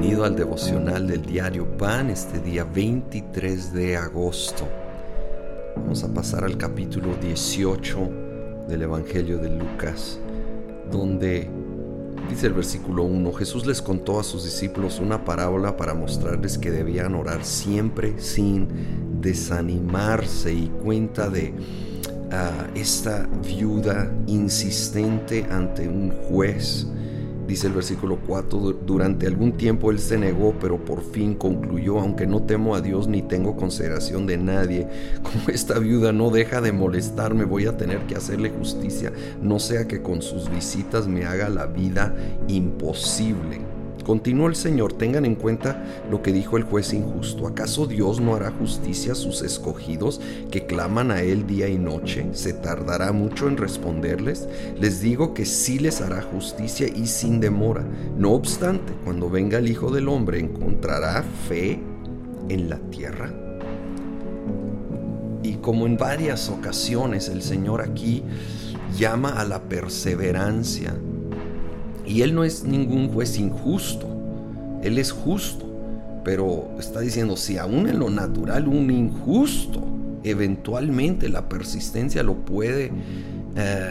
Bienvenido al devocional del diario Pan este día 23 de agosto. Vamos a pasar al capítulo 18 del Evangelio de Lucas, donde dice el versículo 1, Jesús les contó a sus discípulos una parábola para mostrarles que debían orar siempre sin desanimarse y cuenta de ah, esta viuda insistente ante un juez Dice el versículo 4, durante algún tiempo él se negó, pero por fin concluyó, aunque no temo a Dios ni tengo consideración de nadie, como esta viuda no deja de molestarme, voy a tener que hacerle justicia, no sea que con sus visitas me haga la vida imposible. Continuó el Señor, tengan en cuenta lo que dijo el juez injusto. ¿Acaso Dios no hará justicia a sus escogidos que claman a Él día y noche? ¿Se tardará mucho en responderles? Les digo que sí les hará justicia y sin demora. No obstante, cuando venga el Hijo del Hombre, ¿encontrará fe en la tierra? Y como en varias ocasiones el Señor aquí llama a la perseverancia, y Él no es ningún juez injusto, Él es justo, pero está diciendo, si aún en lo natural un injusto, eventualmente la persistencia lo puede eh,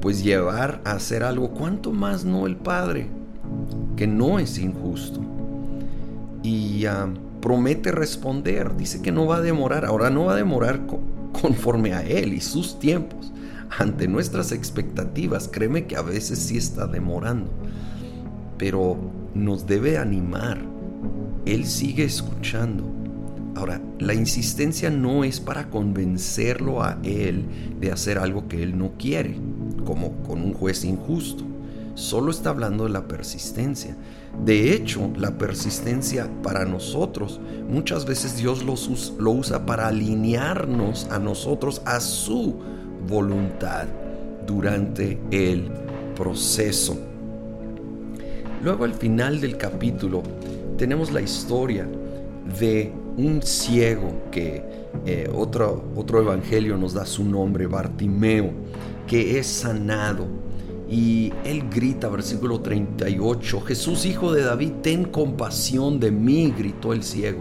pues llevar a hacer algo, ¿cuánto más no el Padre, que no es injusto? Y ah, promete responder, dice que no va a demorar, ahora no va a demorar conforme a Él y sus tiempos ante nuestras expectativas, créeme que a veces sí está demorando, pero nos debe animar. Él sigue escuchando. Ahora, la insistencia no es para convencerlo a Él de hacer algo que Él no quiere, como con un juez injusto. Solo está hablando de la persistencia. De hecho, la persistencia para nosotros, muchas veces Dios lo usa para alinearnos a nosotros a su voluntad durante el proceso. Luego al final del capítulo tenemos la historia de un ciego que eh, otro, otro evangelio nos da su nombre, Bartimeo, que es sanado. Y él grita, versículo 38, Jesús hijo de David, ten compasión de mí, gritó el ciego.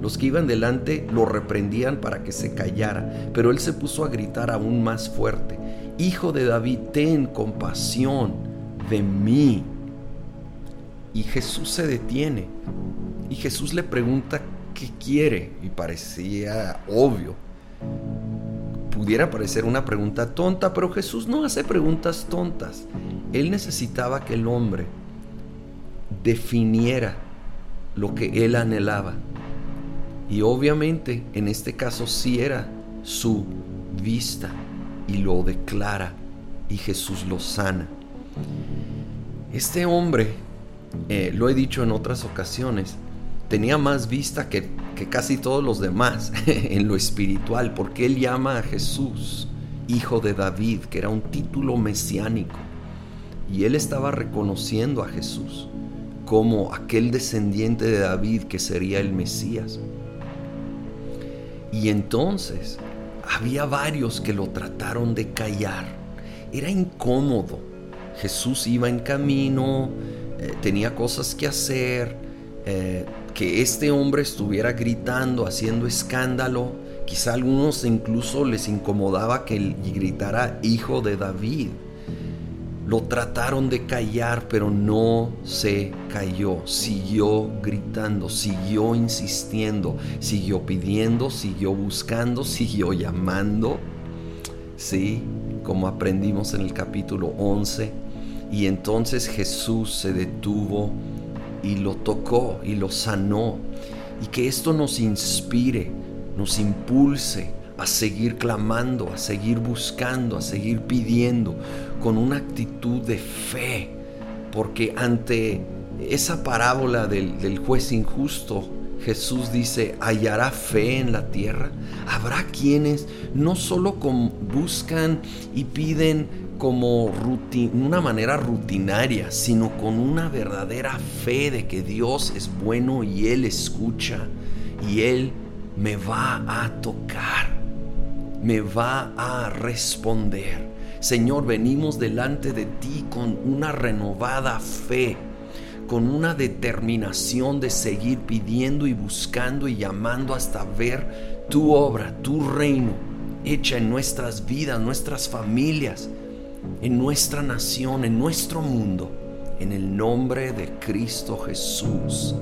Los que iban delante lo reprendían para que se callara, pero él se puso a gritar aún más fuerte, Hijo de David, ten compasión de mí. Y Jesús se detiene y Jesús le pregunta qué quiere y parecía obvio. Pudiera parecer una pregunta tonta, pero Jesús no hace preguntas tontas. Él necesitaba que el hombre definiera lo que él anhelaba. Y obviamente en este caso sí era su vista y lo declara y Jesús lo sana. Este hombre, eh, lo he dicho en otras ocasiones, tenía más vista que, que casi todos los demás en lo espiritual, porque él llama a Jesús hijo de David, que era un título mesiánico. Y él estaba reconociendo a Jesús como aquel descendiente de David que sería el Mesías. Y entonces había varios que lo trataron de callar. Era incómodo. Jesús iba en camino, eh, tenía cosas que hacer, eh, que este hombre estuviera gritando, haciendo escándalo. Quizá a algunos incluso les incomodaba que gritara hijo de David. Lo trataron de callar, pero no se cayó. Siguió gritando, siguió insistiendo, siguió pidiendo, siguió buscando, siguió llamando. Sí, como aprendimos en el capítulo 11. Y entonces Jesús se detuvo y lo tocó y lo sanó. Y que esto nos inspire, nos impulse a seguir clamando, a seguir buscando, a seguir pidiendo con una actitud de fe, porque ante esa parábola del, juez injusto, Jesús dice, ¿hallará fe en la tierra? Habrá quienes no solo buscan y piden como una manera rutinaria, sino con una verdadera fe de que Dios es bueno y Él escucha y Él me va a tocar me va a responder. Señor, venimos delante de ti con una renovada fe, con una determinación de seguir pidiendo y buscando y llamando hasta ver tu obra, tu reino hecha en nuestras vidas, nuestras familias, en nuestra nación, en nuestro mundo. En el nombre de Cristo Jesús.